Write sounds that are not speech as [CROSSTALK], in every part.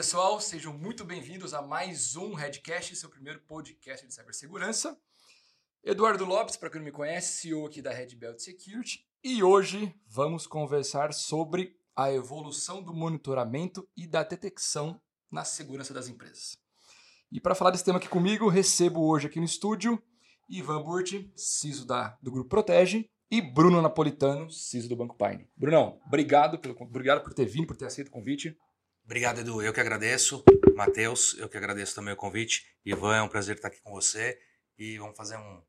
pessoal, sejam muito bem-vindos a mais um Redcast, seu primeiro podcast de cibersegurança. Eduardo Lopes, para quem não me conhece, CEO aqui da Red Belt Security, e hoje vamos conversar sobre a evolução do monitoramento e da detecção na segurança das empresas. E para falar desse tema aqui comigo, recebo hoje aqui no estúdio Ivan Burti, CISO da, do Grupo Protege, e Bruno Napolitano, CISO do Banco Pine. Brunão, obrigado, pelo, obrigado por ter vindo, por ter aceito o convite. Obrigado, Edu. Eu que agradeço. Matheus, eu que agradeço também o convite. Ivan, é um prazer estar aqui com você e vamos fazer um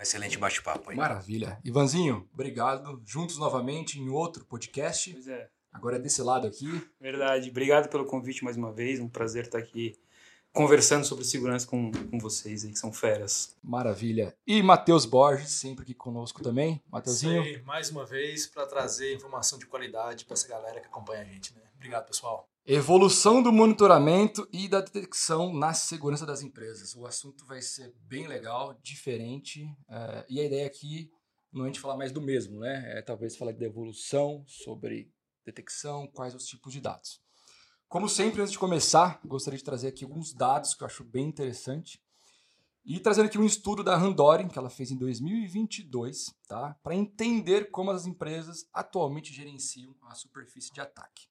excelente bate-papo aí. Maravilha. Ivanzinho, obrigado. Juntos novamente em outro podcast. Pois é. Agora é desse lado aqui. Verdade. Obrigado pelo convite mais uma vez. Um prazer estar aqui conversando sobre segurança com, com vocês aí, que são feras. Maravilha. E Matheus Borges, sempre aqui conosco também. Matheusinho. Sei, mais uma vez, para trazer informação de qualidade para essa galera que acompanha a gente. Né? Obrigado, pessoal. Evolução do monitoramento e da detecção na segurança das empresas. O assunto vai ser bem legal, diferente. Uh, e a ideia aqui não é a gente falar mais do mesmo, né? É talvez falar de evolução, sobre detecção, quais os tipos de dados. Como sempre, antes de começar, gostaria de trazer aqui alguns dados que eu acho bem interessante. E trazendo aqui um estudo da Randori, que ela fez em 2022, tá? para entender como as empresas atualmente gerenciam a superfície de ataque.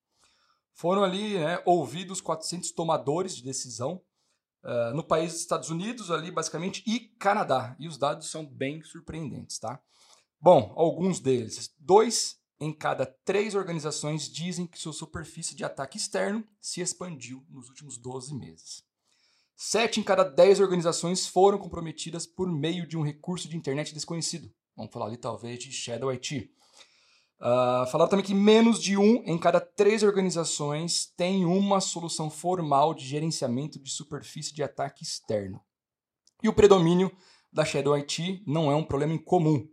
Foram ali né, ouvidos 400 tomadores de decisão uh, no país dos Estados Unidos, ali basicamente, e Canadá. E os dados são bem surpreendentes, tá? Bom, alguns deles. Dois em cada três organizações dizem que sua superfície de ataque externo se expandiu nos últimos 12 meses. Sete em cada dez organizações foram comprometidas por meio de um recurso de internet desconhecido. Vamos falar ali talvez de Shadow IT. Uh, falaram também que menos de um em cada três organizações tem uma solução formal de gerenciamento de superfície de ataque externo. E o predomínio da Shadow IT não é um problema incomum.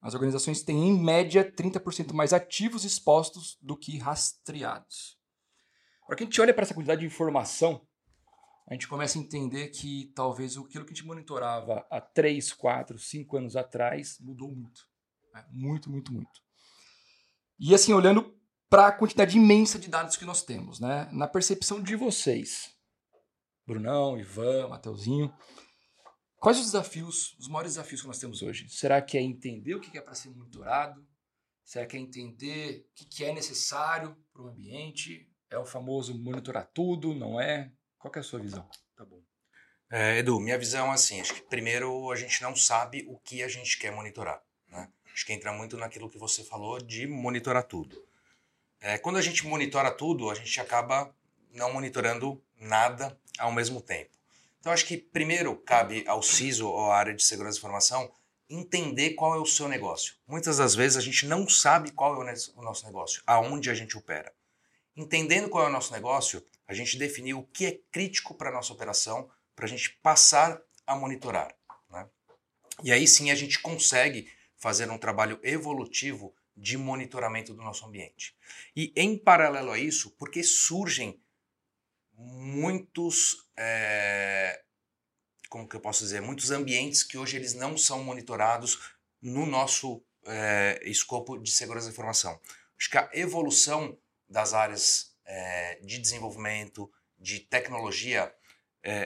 As organizações têm, em média, 30% mais ativos expostos do que rastreados. Para que a gente olha para essa quantidade de informação, a gente começa a entender que talvez aquilo que a gente monitorava há 3, 4, 5 anos atrás mudou muito. Né? Muito, muito, muito. E assim, olhando para a quantidade imensa de dados que nós temos, né? na percepção de vocês, Brunão, Ivan, Mateuzinho, Quais os desafios, os maiores desafios que nós temos hoje? Será que é entender o que é para ser monitorado? Será que é entender o que é necessário para o ambiente? É o famoso monitorar tudo, não é? Qual é a sua visão? Tá bom. É, Edu, minha visão é assim, acho que primeiro a gente não sabe o que a gente quer monitorar. Acho que entra muito naquilo que você falou de monitorar tudo. É, quando a gente monitora tudo, a gente acaba não monitorando nada ao mesmo tempo. Então, acho que primeiro cabe ao CISO ou à área de segurança da informação entender qual é o seu negócio. Muitas das vezes a gente não sabe qual é o nosso negócio, aonde a gente opera. Entendendo qual é o nosso negócio, a gente definiu o que é crítico para a nossa operação, para a gente passar a monitorar. Né? E aí sim a gente consegue fazer um trabalho evolutivo de monitoramento do nosso ambiente. E em paralelo a isso, porque surgem muitos, é, como que eu posso dizer, muitos ambientes que hoje eles não são monitorados no nosso é, escopo de segurança da informação. Acho que a evolução das áreas é, de desenvolvimento, de tecnologia,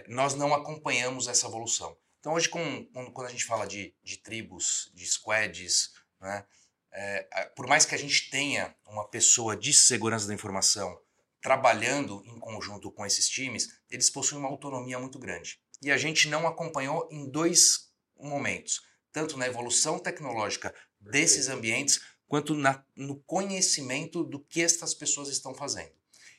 nós não acompanhamos essa evolução. Então hoje, com, quando a gente fala de, de tribos, de squads, né, é, por mais que a gente tenha uma pessoa de segurança da informação trabalhando em conjunto com esses times, eles possuem uma autonomia muito grande. E a gente não acompanhou em dois momentos, tanto na evolução tecnológica desses ambientes, quanto na, no conhecimento do que estas pessoas estão fazendo.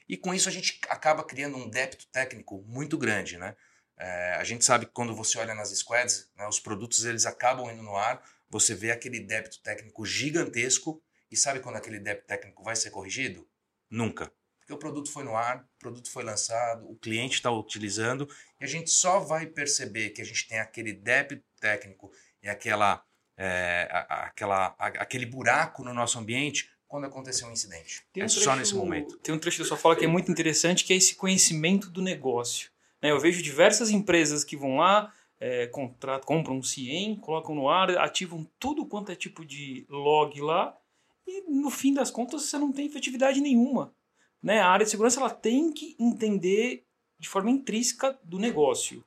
E com isso a gente acaba criando um débito técnico muito grande, né? É, a gente sabe que quando você olha nas squads, né, os produtos eles acabam indo no ar, você vê aquele débito técnico gigantesco e sabe quando aquele débito técnico vai ser corrigido? Nunca. Porque o produto foi no ar, o produto foi lançado, o cliente está utilizando e a gente só vai perceber que a gente tem aquele débito técnico e aquela, é, aquela, aquele buraco no nosso ambiente quando acontecer um incidente. Um é trecho, só nesse momento. Tem um trecho da sua fala que é muito interessante, que é esse conhecimento do negócio. Né? Eu vejo diversas empresas que vão lá, é, contratam, compram um CIEM, colocam no ar, ativam tudo quanto é tipo de log lá, e no fim das contas você não tem efetividade nenhuma. Né? A área de segurança ela tem que entender de forma intrínseca do negócio.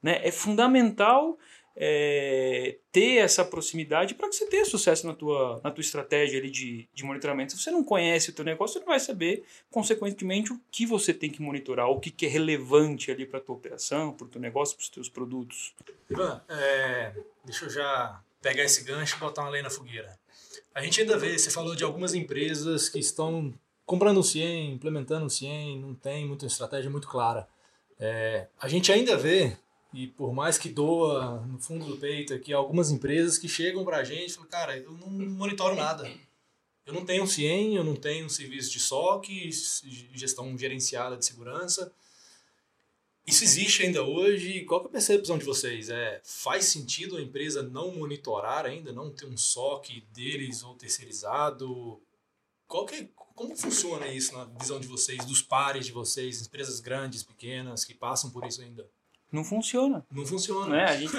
Né? É fundamental é, ter essa proximidade para que você tenha sucesso na tua, na tua estratégia ali de, de monitoramento. Se você não conhece o teu negócio, você não vai saber, consequentemente, o que você tem que monitorar, o que, que é relevante ali para a tua operação, para o teu negócio, para os teus produtos. Ivan, é, deixa eu já pegar esse gancho e botar uma lei na fogueira. A gente ainda vê, você falou de algumas empresas que estão comprando um CIEM, implementando um CIEM, não tem muita estratégia muito clara. É, a gente ainda vê, e por mais que doa no fundo do peito aqui, algumas empresas que chegam para a gente e falam, cara, eu não monitoro nada. Eu não tenho um CIEM, eu não tenho um serviço de SOC, gestão gerenciada de segurança. Isso existe ainda hoje? Qual é a percepção de vocês? É, faz sentido a empresa não monitorar ainda, não ter um SOC deles ou terceirizado? Qual que, é, como funciona isso na visão de vocês, dos pares de vocês, empresas grandes, pequenas, que passam por isso ainda? Não funciona. Não funciona. Né? A gente,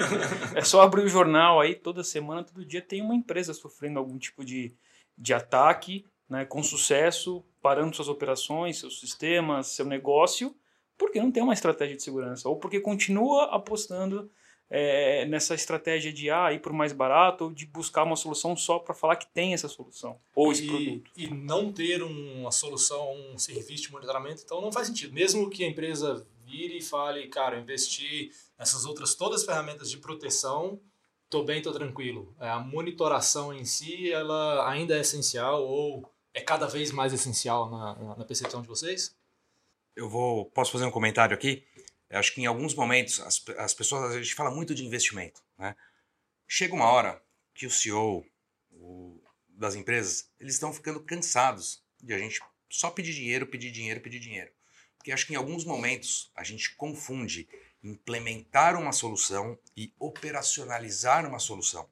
é só abrir o jornal aí, toda semana, todo dia tem uma empresa sofrendo algum tipo de, de ataque, né, com sucesso, parando suas operações, seus sistemas, seu negócio, porque não tem uma estratégia de segurança, ou porque continua apostando é, nessa estratégia de ah, ir por mais barato, ou de buscar uma solução só para falar que tem essa solução, ou esse e, produto. E não ter uma solução, um serviço de monitoramento, então não faz sentido. Mesmo que a empresa vire e fale, cara, investir nessas outras todas as ferramentas de proteção, tô bem, tô tranquilo. É, a monitoração em si, ela ainda é essencial ou é cada vez mais essencial na, na percepção de vocês? eu vou posso fazer um comentário aqui. Eu acho que em alguns momentos as, as pessoas a gente fala muito de investimento, né? Chega uma hora que o CEO o, das empresas eles estão ficando cansados de a gente só pedir dinheiro, pedir dinheiro, pedir dinheiro, porque acho que em alguns momentos a gente confunde implementar uma solução e operacionalizar uma solução.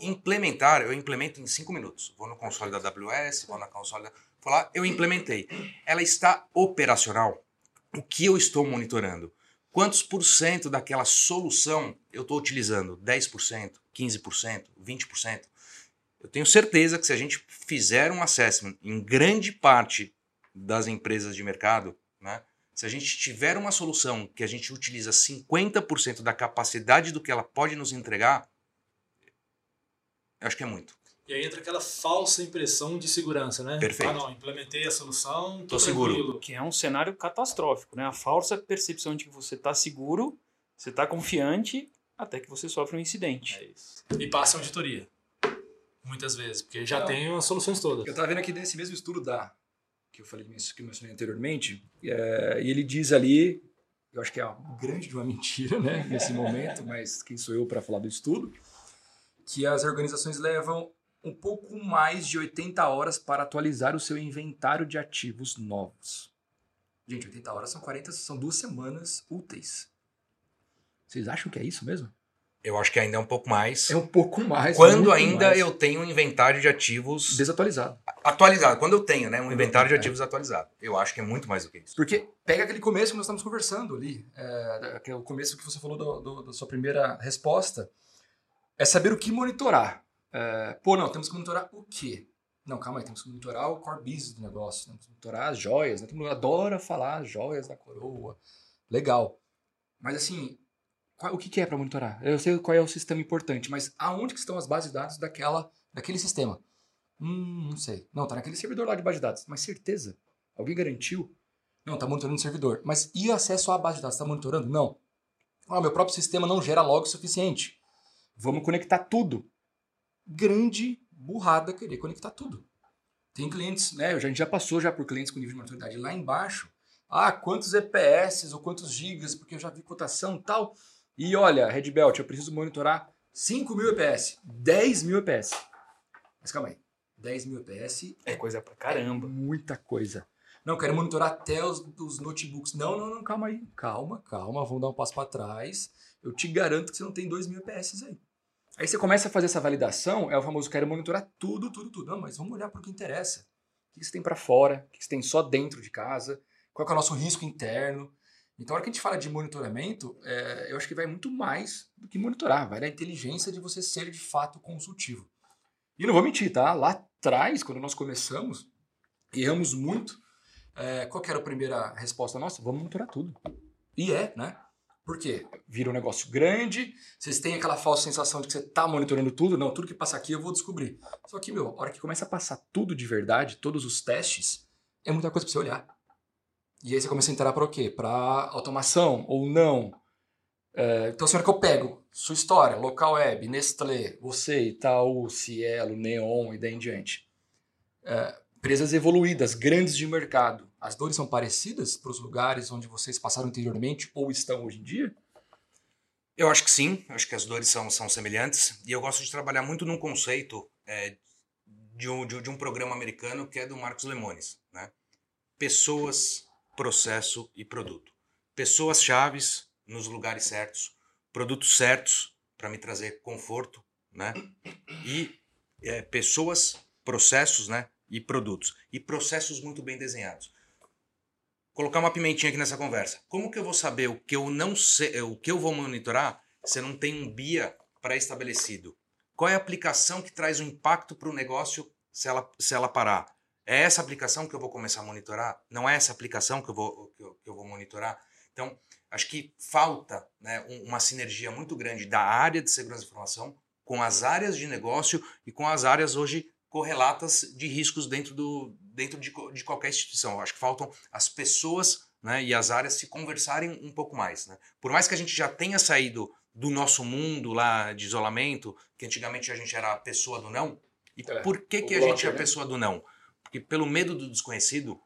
Implementar, eu implemento em cinco minutos. Vou no console da AWS, vou na console da. Vou lá, eu implementei. Ela está operacional o que eu estou monitorando? Quantos por cento daquela solução eu estou utilizando? 10%, 15%, 20%? Eu tenho certeza que se a gente fizer um assessment em grande parte das empresas de mercado, se a gente tiver uma solução que a gente utiliza 50% da capacidade do que ela pode nos entregar, eu acho que é muito. E aí entra aquela falsa impressão de segurança, né? Perfeito. Ah, não, implementei a solução, tô, Tô seguro. tranquilo. Que é um cenário catastrófico, né? A falsa percepção de que você está seguro, você está confiante, até que você sofre um incidente. É isso. E passa a auditoria. Muitas vezes, porque já Não. tem as soluções todas. Eu estava vendo aqui nesse mesmo estudo da que eu falei que eu mencionei anteriormente, é, e ele diz ali, eu acho que é grande de uma mentira, né, nesse momento, mas quem sou eu para falar do estudo, que as organizações levam um pouco mais de 80 horas para atualizar o seu inventário de ativos novos. Gente, 80 horas são 40, são duas semanas úteis. Vocês acham que é isso mesmo? Eu acho que ainda é um pouco mais. É um pouco mais. Quando ainda mais. eu tenho um inventário de ativos desatualizado. atualizado. Quando eu tenho, né, um inventário de É. ativos atualizado. Eu acho que é muito mais do que isso. Porque pega aquele começo que nós estamos conversando ali, é, é o começo que você falou do- do- da sua primeira resposta, é saber o que monitorar. É, pô, não, temos que monitorar o quê? Não, calma aí, temos que monitorar o core business do negócio, temos que monitorar as joias, né? todo mundo adora falar as joias da coroa, legal. Mas assim, o que, é para monitorar? Eu sei qual é o sistema importante, mas aonde que estão as bases de dados daquela, daquele sistema? Hum, não sei. Não, tá naquele servidor lá de base de dados. Mas certeza? Alguém garantiu? Não, tá monitorando o servidor. Mas e o acesso à base de dados? Tá monitorando? Não. Ah, meu próprio sistema não gera log suficiente. Vamos conectar tudo. Grande burrada querer conectar tudo. Tem clientes, né? A gente já passou já por clientes com nível de maturidade lá embaixo. Ah, quantos EPS ou quantos gigas, porque eu já vi cotação tal. E olha, Red Belt, eu preciso monitorar 5 mil EPS, 10 mil EPS. Mas calma aí. 10 mil EPS É coisa pra é caramba. muita coisa. Não, quero monitorar até os, os notebooks. Não, não, não, calma aí. Calma, calma, vamos dar um passo para trás. Eu te garanto que você não tem 2 mil EPS aí. Aí você começa a fazer essa validação, é o famoso quero monitorar tudo, tudo, tudo. Não, mas vamos olhar para o que interessa. O que você tem para fora, o que você tem só dentro de casa, qual é o nosso risco interno. Então, a hora que a gente fala de monitoramento, é, eu acho que vai muito mais do que monitorar, vai da inteligência de você ser de fato consultivo. E não vou mentir, tá? Lá atrás, quando nós começamos, erramos muito. É, qual era a primeira resposta nossa? Vamos monitorar tudo. E é, né? Por quê? Vira um negócio grande, vocês têm aquela falsa sensação de que você está monitorando tudo. Não, tudo que passa aqui eu vou descobrir. Só que, meu, a hora que começa a passar tudo de verdade, todos os testes, é muita coisa para você olhar. E aí você começa a entrar para o quê? Para automação ou não. É, então, assim, a hora que eu pego sua história, local web, Nestlé, você, Itaú, Cielo, Neon e daí em diante. É, empresas evoluídas, grandes de mercado as dores são parecidas para os lugares onde vocês passaram anteriormente ou estão hoje em dia? Eu acho que sim, acho que as dores são, são semelhantes e eu gosto de trabalhar muito num conceito é, de, um, de, de, um programa americano que é do Marcos Lemones, né? Pessoas, processo e produto. Pessoas chaves nos lugares certos, produtos certos para me trazer conforto, né? E é, pessoas, processos, né? E produtos. E processos muito bem desenhados colocar uma pimentinha aqui nessa conversa. Como que eu vou saber o que eu não sei, o que eu vou monitorar se não tem um BIA pré-estabelecido? Qual é a aplicação que traz o um impacto para o negócio se ela, se ela parar? É essa aplicação que eu vou começar a monitorar? Não é essa aplicação que eu vou, que eu, que eu vou monitorar? Então, acho que falta né, uma sinergia muito grande da área de segurança da informação com as áreas de negócio e com as áreas hoje correlatas de riscos dentro, do, dentro de, de qualquer instituição. Eu acho que faltam as pessoas né, e as áreas se conversarem um pouco mais. Né? Por mais que a gente já tenha saído do nosso mundo lá de isolamento, que antigamente a gente era a pessoa do não, e é, por que, que a gente é a né? pessoa do não? Porque pelo medo do desconhecido,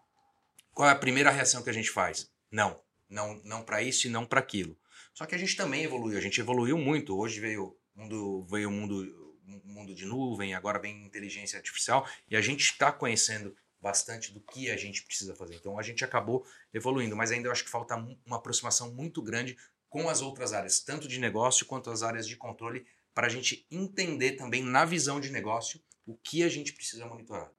qual é a primeira reação que a gente faz? Não. Não, não para isso e não para aquilo. Só que a gente também evoluiu, a gente evoluiu muito. Hoje veio mundo, veio o mundo mundo de nuvem, agora vem inteligência artificial, e a gente está conhecendo bastante do que a gente precisa fazer. Então a gente acabou evoluindo, mas ainda eu acho que falta uma aproximação muito grande com as outras áreas, tanto de negócio quanto as áreas de controle, para a gente entender também na visão de negócio o que a gente precisa monitorar.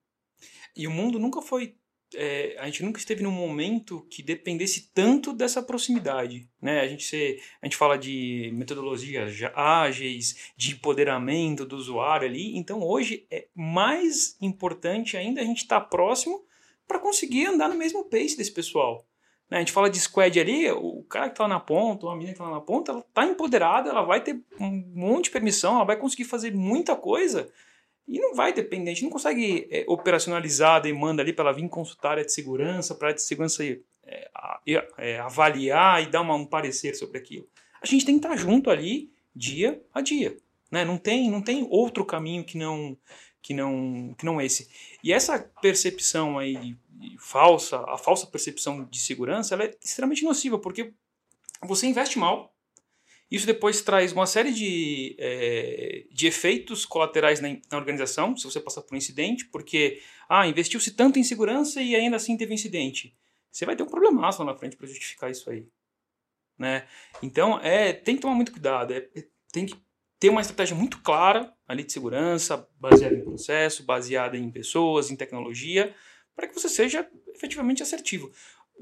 E o mundo nunca foi é, a gente nunca esteve num momento que dependesse tanto dessa proximidade. Né? A, gente se, a gente fala de metodologias ágeis, de empoderamento do usuário ali. Então hoje é mais importante ainda a gente estar tá próximo para conseguir andar no mesmo pace desse pessoal. Né? A gente fala de squad ali, o cara que está na ponta, a menina que está na ponta, ela está empoderada, ela vai ter um monte de permissão, ela vai conseguir fazer muita coisa e não vai depender, a gente não consegue é, operacionalizar a demanda ali para ela vir consultar a área de segurança, para a área de segurança é, é, avaliar e dar uma, um parecer sobre aquilo. A gente tem que estar junto ali dia a dia. Né? Não, tem, não tem outro caminho que não, que não, que não esse. E essa percepção aí falsa, a falsa percepção de segurança, ela é extremamente nociva, porque você investe mal, isso depois traz uma série de, é, de efeitos colaterais na, na, organização, se você passar por um incidente, porque ah, investiu-se tanto em segurança e ainda assim teve um incidente. Você vai ter um problemaço lá na frente para justificar isso aí. Né? Então, é, tem que tomar muito cuidado. É, é, tem que ter uma estratégia muito clara ali de segurança, baseada em processo, baseada em pessoas, em tecnologia, para que você seja efetivamente assertivo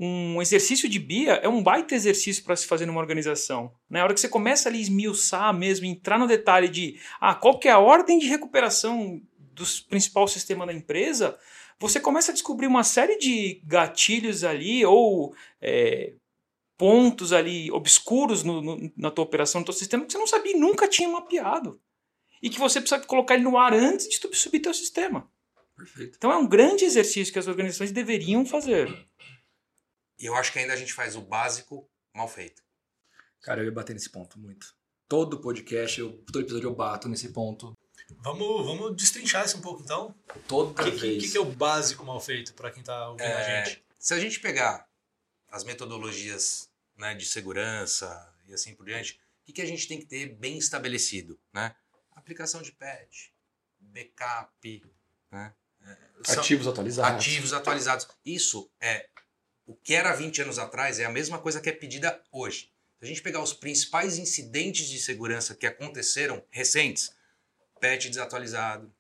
um exercício de BIA é um baita exercício para se fazer numa organização. Na né? hora que você começa ali a esmiuçar mesmo, entrar no detalhe de ah, qual que é a ordem de recuperação do principal sistema da empresa, você começa a descobrir uma série de gatilhos ali ou é, pontos ali obscuros no, no, na tua operação, no teu sistema, que você não sabia e nunca tinha mapeado. E que você precisa colocar ele no ar antes de tu subir teu sistema. Perfeito. Então é um grande exercício que as organizações deveriam fazer. E eu acho que ainda a gente faz o básico mal feito. Cara, eu ia bater nesse ponto muito. Todo podcast, eu, todo episódio eu bato nesse ponto. Vamos, vamos destrinchar isso um pouco então. Toda que, vez. O que, que, é o básico mal feito para quem está ouvindo é, a gente? Se a gente pegar as metodologias né, de segurança e assim por diante, o que, que a gente tem que ter bem estabelecido? Né? Aplicação de patch, backup, né? ativos atualizados. Ativos atualizados. Isso é o que era 20 anos atrás é a mesma coisa que é pedida hoje. Se a gente pegar os principais incidentes de segurança que aconteceram recentes, patch desatualizado,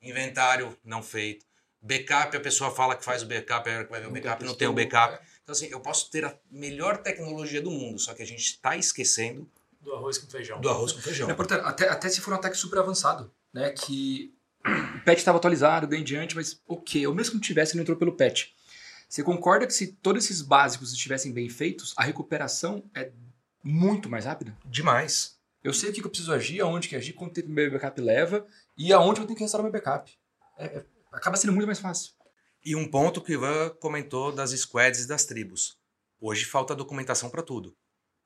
inventário não feito, backup, a pessoa fala que faz o backup, a vai ver o backup, não tem o backup. Então, assim, eu posso ter a melhor tecnologia do mundo, só que a gente está esquecendo do arroz com feijão. Do arroz com feijão. É, portanto, até, até se for um ataque super avançado, né? Que o [CLEARS THROAT] patch estava atualizado, bem diante, mas ok, ou mesmo que não tivesse, não entrou pelo patch. Você concorda que se todos esses básicos estivessem bem feitos, a recuperação é muito mais rápida? Demais. Eu sei o que eu preciso agir, aonde que agir, quanto tempo meu backup leva e aonde eu tenho que restaurar meu backup. É, é, acaba sendo muito mais fácil. E um ponto que o Ivan comentou das squads e das tribos. Hoje falta documentação para tudo.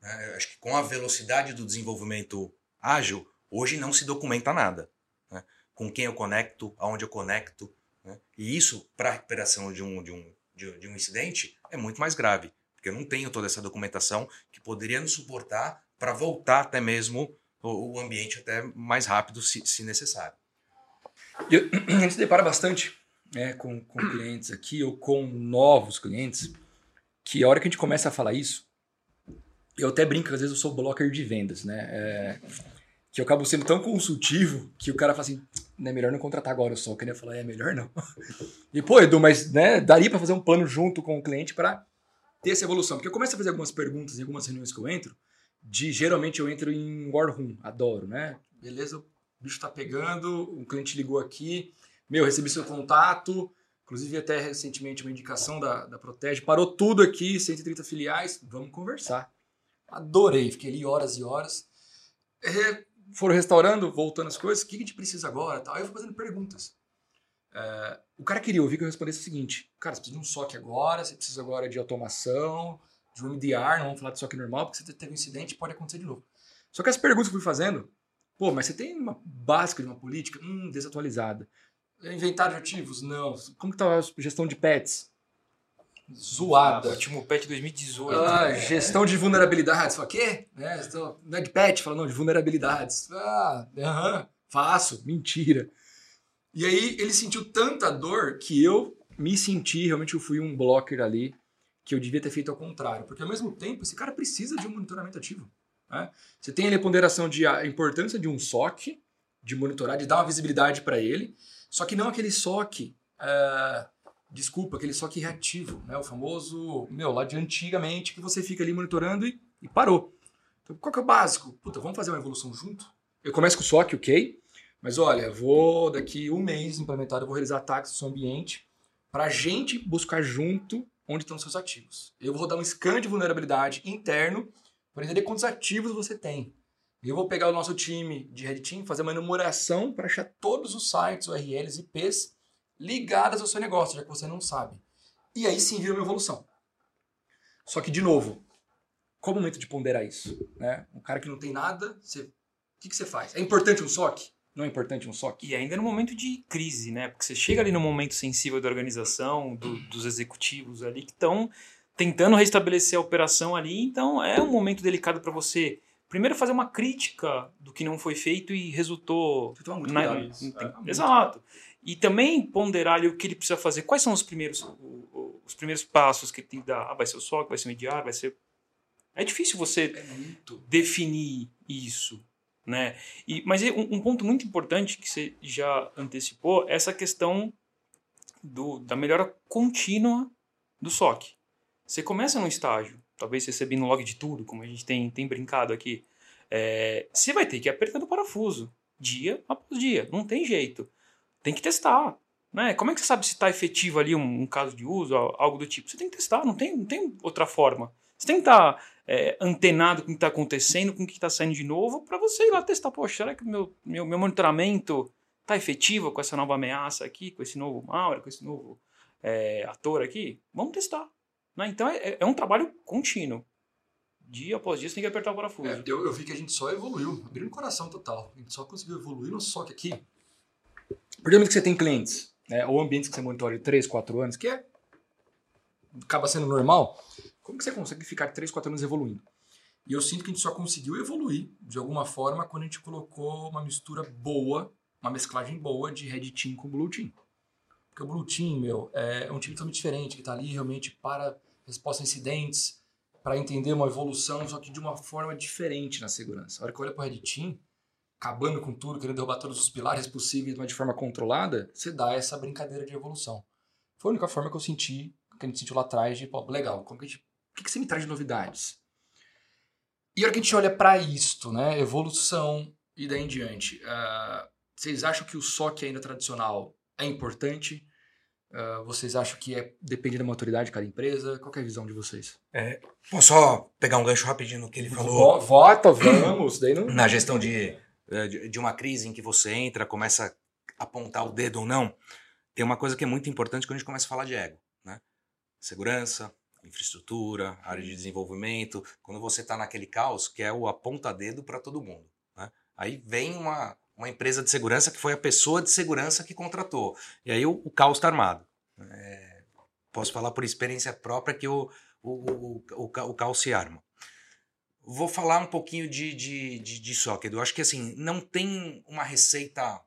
Eu acho que com a velocidade do desenvolvimento ágil, hoje não se documenta nada. Né? Com quem eu conecto, aonde eu conecto. Né? E isso, para a recuperação de um, de, um, de, de um incidente, é muito mais grave. Porque eu não tenho toda essa documentação que poderia nos suportar para voltar até mesmo o, o, ambiente até mais rápido, se, se necessário. Eu, [CLEARS THROAT] a gente se depara bastante né, com, com clientes aqui ou com novos clientes que a hora que a gente começa a falar isso, eu até brinco às vezes eu sou blocker de vendas, né? É, que eu acabo sendo tão consultivo que o cara fala assim, não é melhor não contratar agora o. Que eu falar, é melhor não. [LAUGHS] E pô, Edu, mas né, daria para fazer um plano junto com o cliente para ter essa evolução. Porque eu começo a fazer algumas perguntas em algumas reuniões que eu entro, de geralmente eu entro em War Room, adoro, né? Beleza, o bicho tá pegando, o cliente ligou aqui, meu, recebi seu contato, inclusive até recentemente uma indicação da, da Protege, parou tudo aqui, 130 filiais, vamos conversar. Adorei, fiquei ali horas e horas. É, foram restaurando, voltando as coisas, o que a gente precisa agora? Tal. Aí eu fui fazendo perguntas. É, o cara queria ouvir que eu respondesse o seguinte: cara, você precisa de um SOC agora, você precisa agora de automação, de um MDR, não vamos falar de SOC normal, porque você teve um incidente pode acontecer de novo. Só que as perguntas que eu fui fazendo, pô, mas você tem uma básica de uma política? Hum, desatualizada. Inventário de ativos? Não. Como que tá a gestão de pets? Zoada. Ah, último patch 2018. Ah, gestão de vulnerabilidades. Fala, quê? Né? Não é de patch? Fala, não, de vulnerabilidades. Ah, aham, faço. Mentira. E aí ele sentiu tanta dor que eu me senti, realmente eu fui um blocker ali, que eu devia ter feito ao contrário. Porque ao mesmo tempo, esse cara precisa de um monitoramento ativo. Né? Você tem ali a ponderação de a importância de um SOC, de monitorar, de dar uma visibilidade para ele, só que não aquele SOC... Uh, desculpa, aquele só que reativo, né? O famoso, meu, lá de antigamente que você fica ali monitorando e, e parou. Então, qual que é o básico? Puta, vamos fazer uma evolução junto? Eu começo com o SOC, ok? Mas olha, vou daqui um mês implementado, eu vou realizar ataques no seu ambiente para a gente buscar junto onde estão os seus ativos. Eu vou dar um scan de vulnerabilidade interno para entender quantos ativos você tem. Eu vou pegar o nosso time de Red Team, fazer uma enumeração para achar todos os sites, URLs, IPs ligadas ao seu negócio, já que você não sabe. E aí sim vira uma evolução. Só que, de novo, qual o momento de ponderar isso? Né? Um cara que não tem nada, você... o que, que você faz? É importante um SOC? Não é importante um SOC? E ainda no momento de crise, né? Porque você chega ali no momento sensível da organização, do, dos executivos ali que estão tentando restabelecer a operação ali, então é um momento delicado para você primeiro fazer uma crítica do que não foi feito e resultou. Você toma muito na... Tem... É, Exato. E também ponderar ali o que ele precisa fazer. Quais são os primeiros, os primeiros passos que ele tem que dar? Ah, vai ser o SOC, vai ser o mediar, vai ser. É difícil você é definir isso. Né? E, mas um, um, ponto muito importante que você já antecipou é essa questão do, da melhora contínua do SOC. Você começa num estágio, talvez recebendo log de tudo, como a gente tem, tem brincado aqui. É, você vai ter que ir apertando o parafuso, dia após dia, não tem jeito tem que testar. Né? Como é que você sabe se está efetivo ali um, um, caso de uso, algo do tipo? Você tem que testar, não tem, não tem outra forma. Você tem que estar tá, é, antenado com o que está acontecendo, com o que está saindo de novo, para você ir lá testar. Poxa, será que meu, meu, meu monitoramento está efetivo com essa nova ameaça aqui, com esse novo malware, com esse novo é, ator aqui? Vamos testar. Né? Então é, é, um trabalho contínuo. Dia após dia você tem que apertar o parafuso. É, eu, eu vi que a gente só evoluiu, abriu o coração total. A gente só conseguiu evoluir no SOC aqui do momento que você tem clientes, né, ou ambientes que você monitora de 3, 4 anos, que é, acaba sendo normal, como que você consegue ficar 3, 4 anos evoluindo? E eu sinto que a gente só conseguiu evoluir, de alguma forma, quando a gente colocou uma mistura boa, uma mesclagem boa de Red Team com Blue Team. Porque o Blue Team, meu, é um time totalmente diferente, que está ali realmente para resposta a incidentes, para entender uma evolução, só que de uma forma diferente na segurança. A hora que eu olho para o Red Team, acabando com tudo, querendo derrubar todos os pilares possíveis, mas de forma controlada, você dá essa brincadeira de evolução. Foi a única forma que eu senti, que a gente sentiu lá atrás, de, pô, legal, como que gente, o que, que você me traz de novidades? E a hora que a gente olha para isto, né, evolução e daí em diante, uh, vocês acham que o SOC ainda tradicional é importante? Uh, vocês acham que é, depende da maturidade de cada empresa? Qual é a visão de vocês? É, posso só pegar um gancho rapidinho no que ele falou? Vota, vamos. Daí não... Na gestão de, de, de uma crise em que você entra, começa a apontar o dedo ou não, tem uma coisa que é muito importante quando a gente começa a falar de ego. Né? Segurança, infraestrutura, área de desenvolvimento. Quando você está naquele caos, que é o aponta-dedo para todo mundo. Né? Aí vem uma, uma empresa de segurança que foi a pessoa de segurança que contratou. E aí o, o caos está armado. É, posso falar por experiência própria que o, o, o, o, o caos se arma. Vou falar um pouquinho de, de, de, de. Eu acho que assim, não tem uma receita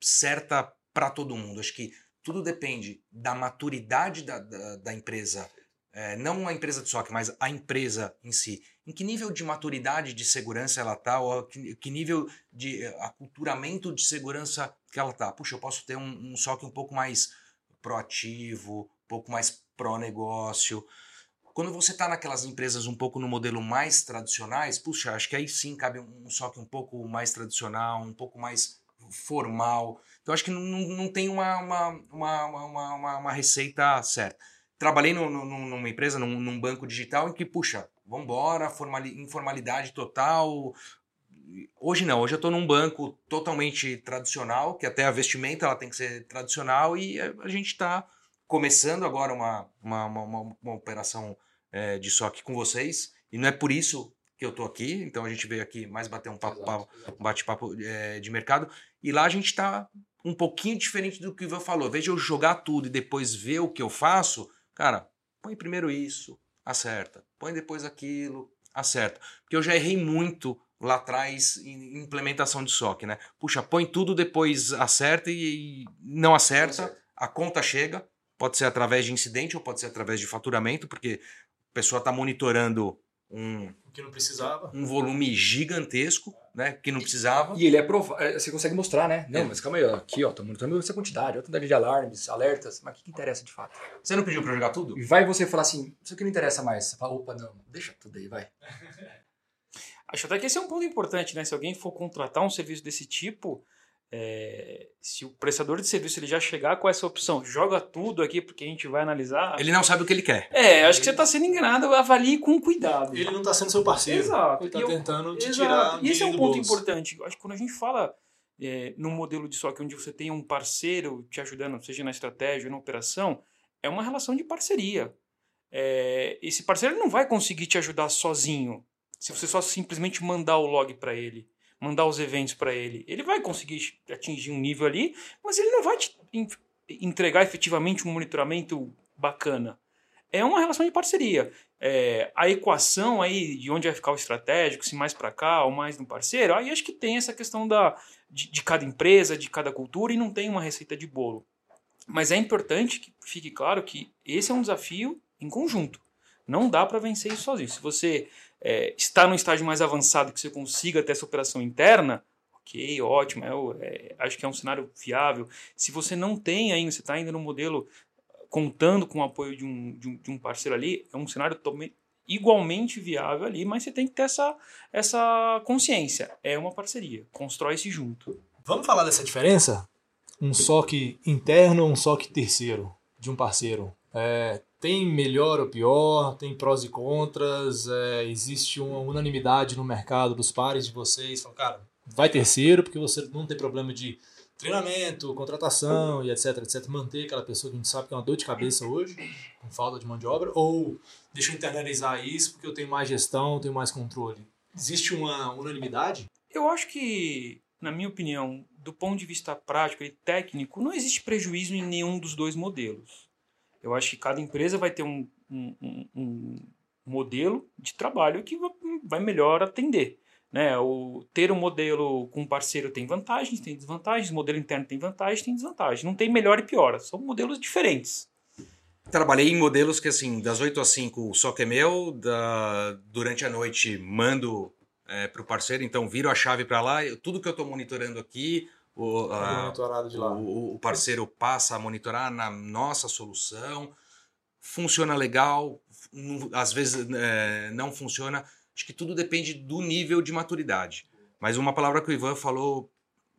certa para todo mundo. Acho que tudo depende da maturidade da, da, da empresa é, não a empresa de SOC, mas a empresa em si, em que nível de maturidade de segurança ela está, ou que, que, nível de eh, aculturamento de segurança que ela está. Puxa, eu posso ter um, um SOC um pouco mais proativo, um pouco mais pró-negócio. Quando você está naquelas empresas um pouco no modelo mais tradicionais, puxa, acho que aí sim cabe um SOC um pouco mais tradicional, um pouco mais formal. Então acho que não, não tem uma, uma, uma, uma, uma receita certa trabalhei no, no, numa empresa, num, num, banco digital, em que, puxa, vambora, formali, informalidade total. Hoje não, hoje eu estou num banco totalmente tradicional, que até a vestimenta ela tem que ser tradicional, e a gente está começando agora uma, uma, uma, uma operação é, de SOC com vocês, e não é por isso que eu estou aqui, então a gente veio aqui mais bater um papo, papo um bate-papo é, de mercado, e lá a gente está um pouquinho diferente do que o Ivan falou. Veja eu jogar tudo e depois ver o que eu faço, Cara, põe primeiro isso, acerta. Põe depois aquilo, acerta. Porque eu já errei muito lá atrás em implementação de SOC, né? Puxa, põe tudo, depois acerta e não acerta, a conta chega, pode ser através de incidente ou pode ser através de faturamento, porque a pessoa está monitorando um, que não precisava. um volume gigantesco né? Que não precisava. E ele é provado. É, você consegue mostrar, né? Não, é. mas calma aí, ó. Aqui, ó, tô monitorando essa quantidade, outra quantidade de alarmes, alertas. Mas o que, que interessa de fato? Você não pediu pra jogar tudo? E vai você falar assim, isso aqui não interessa mais. Você fala, opa, não, deixa tudo aí, vai. [LAUGHS] Acho até que esse é um ponto importante, né? Se alguém for contratar um serviço desse tipo, é, se o prestador de serviço ele já chegar com essa opção, joga tudo aqui porque a gente vai analisar. Ele não sabe o que ele quer. É, acho que você está sendo enganado, avalie com cuidado. Ele não está sendo seu parceiro. Exato. Ele está tentando te exato. tirar. E esse é um ponto bolso. importante. Acho que quando a gente fala é, num modelo de SOC onde você tem um parceiro te ajudando, seja na estratégia ou na operação, é uma relação de parceria. É, esse parceiro não vai conseguir te ajudar sozinho se você só simplesmente mandar o log para ele mandar os eventos para ele, ele vai conseguir atingir um nível ali, mas ele não vai te entregar efetivamente um monitoramento bacana. É uma relação de parceria. É, a equação aí de onde vai ficar o estratégico, se mais para cá ou mais no parceiro, aí acho que tem essa questão da, de, de cada empresa, de cada cultura e não tem uma receita de bolo. Mas é importante que fique claro que esse é um desafio em conjunto. Não dá para vencer isso sozinho. Se você é, está num estágio mais avançado que você consiga ter essa operação interna, ok, ótimo, é, é, acho que é um cenário viável. Se você não tem ainda, você está ainda no modelo contando com o apoio de um, de um, de um parceiro ali, é um cenário igualmente viável ali, mas você tem que ter essa, essa consciência. É uma parceria, constrói-se junto. Vamos falar dessa diferença? Um SOC interno ou um SOC terceiro de um parceiro? É, tem melhor ou pior, tem prós e contras, é, existe uma unanimidade no mercado dos pares de vocês, falam, cara, vai terceiro porque você não tem problema de treinamento, contratação e etc, etc, manter aquela pessoa que a gente sabe que é uma dor de cabeça hoje, com falta de mão de obra, ou deixa eu internalizar isso porque eu tenho mais gestão, tenho mais controle. Existe uma unanimidade? Eu acho que, na minha opinião, do ponto de vista prático e técnico, não existe prejuízo em nenhum dos dois modelos. Eu acho que cada empresa vai ter um, um, um modelo de trabalho que vai melhor atender. Né? O, ter um modelo com um parceiro tem vantagens, tem desvantagens, o modelo interno tem vantagens, tem desvantagens. Não tem melhor e pior, são modelos diferentes. Trabalhei em modelos que, assim, das 8 às 5 o SOC é meu, da, durante a noite mando é, para o parceiro, então viro a chave para lá, tudo que eu estou monitorando aqui, o, a, o, o, parceiro passa a monitorar na nossa solução, funciona legal, às vezes é, não funciona. Acho que tudo depende do nível de maturidade. Mas uma palavra que o Ivan falou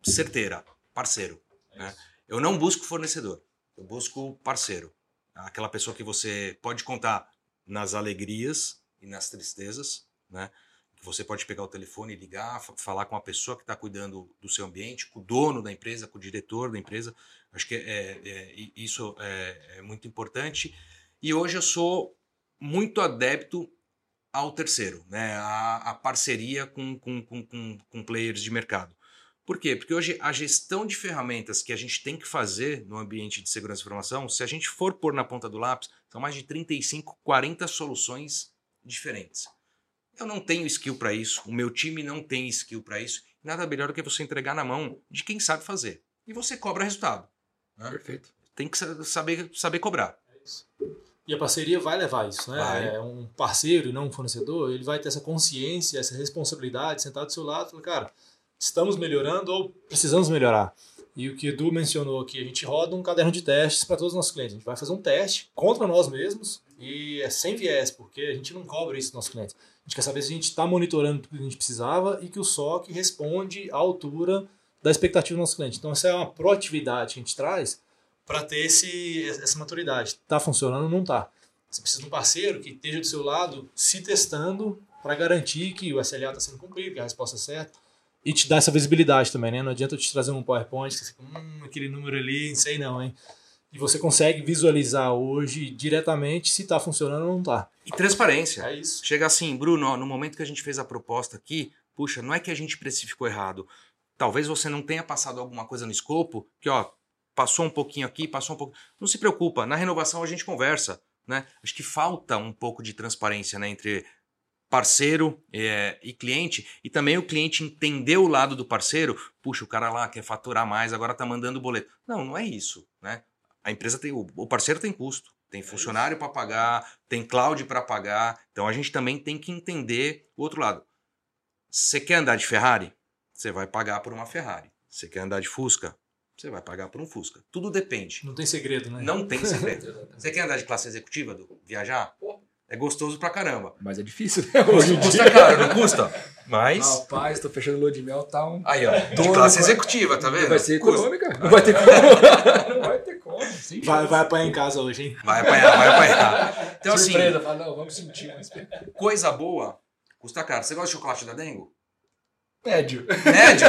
certeira, parceiro. Né? Eu não busco fornecedor. Eu busco parceiro. Aquela pessoa que você pode contar nas alegrias e nas tristezas, né? Você pode pegar o telefone e ligar, falar com a pessoa que está cuidando do seu ambiente, com o dono da empresa, com o diretor da empresa. Acho que é, é, isso é, é muito importante. E hoje eu sou muito adepto ao terceiro, né? a, a parceria com, com, com, com, players de mercado. Por quê? Porque hoje a gestão de ferramentas que a gente tem que fazer no ambiente de segurança de informação, se a gente for pôr na ponta do lápis, são mais de 35, 40 soluções diferentes. Eu não tenho skill para isso, o meu time não tem skill para isso. Nada melhor do que você entregar na mão de quem sabe fazer. E você cobra resultado. Né? Perfeito. Tem que saber, saber cobrar. É isso. E a parceria vai levar isso, né? Vai. É um parceiro e não um fornecedor, ele vai ter essa consciência, essa responsabilidade, sentar do seu lado e falar, cara, estamos melhorando ou precisamos melhorar. E o que o Edu mencionou aqui, a gente roda um caderno de testes para todos os nossos clientes. A gente vai fazer um teste contra nós mesmos e é sem viés, porque a gente não cobra isso dos nossos clientes. A gente quer saber se a gente está monitorando tudo que a gente precisava e que o SOC responde à altura da expectativa do nosso cliente. Então, essa é uma proatividade que a gente traz para ter esse, essa maturidade. Está funcionando ou não está? Você precisa de um parceiro que esteja do seu lado se testando para garantir que o SLA está sendo cumprido, que a resposta é certa. E te dar essa visibilidade também, né? Não adianta eu te trazer um PowerPoint, que você, hum, aquele número ali, não sei não, hein? E você consegue visualizar hoje diretamente se está funcionando ou não está. E transparência. É isso. Chega assim, Bruno, no momento que a gente fez a proposta aqui, puxa, não é que a gente precificou errado. Talvez você não tenha passado alguma coisa no escopo, que ó, passou um pouquinho aqui, passou um pouco. Não se preocupa, na renovação a gente conversa. Né? Acho que falta um pouco de transparência né, entre parceiro é, e cliente, e também o cliente entender o lado do parceiro, puxa, o cara lá quer faturar mais, agora está mandando boleto. Não, não é isso. Né? A empresa tem, o parceiro tem custo, tem é funcionário para pagar, tem cloud para pagar, então a gente também tem que entender o outro lado. Você quer andar de Ferrari? Você vai pagar por uma Ferrari. Você quer andar de Fusca? Você vai pagar por um Fusca. Tudo depende. Não tem segredo, né? Não tem segredo. [LAUGHS] Você quer andar de classe executiva, do viajar? É gostoso pra caramba. Mas é difícil, né? Hoje custa caro, não custa? Mas. Rapaz, tô fechando lua de mel, tá um. Aí, ó. De classe executiva, tá vendo? Vai ser econômica. Não vai ter como. não vai ter como. Sim, vai, vai apanhar em casa hoje, hein? Vai apanhar, vai apanhar. Então, assim, Surpresa, assim. Fala, não, vamos sentir. Coisa boa custa caro. Você gosta de chocolate da Dengo? Médio. Médio?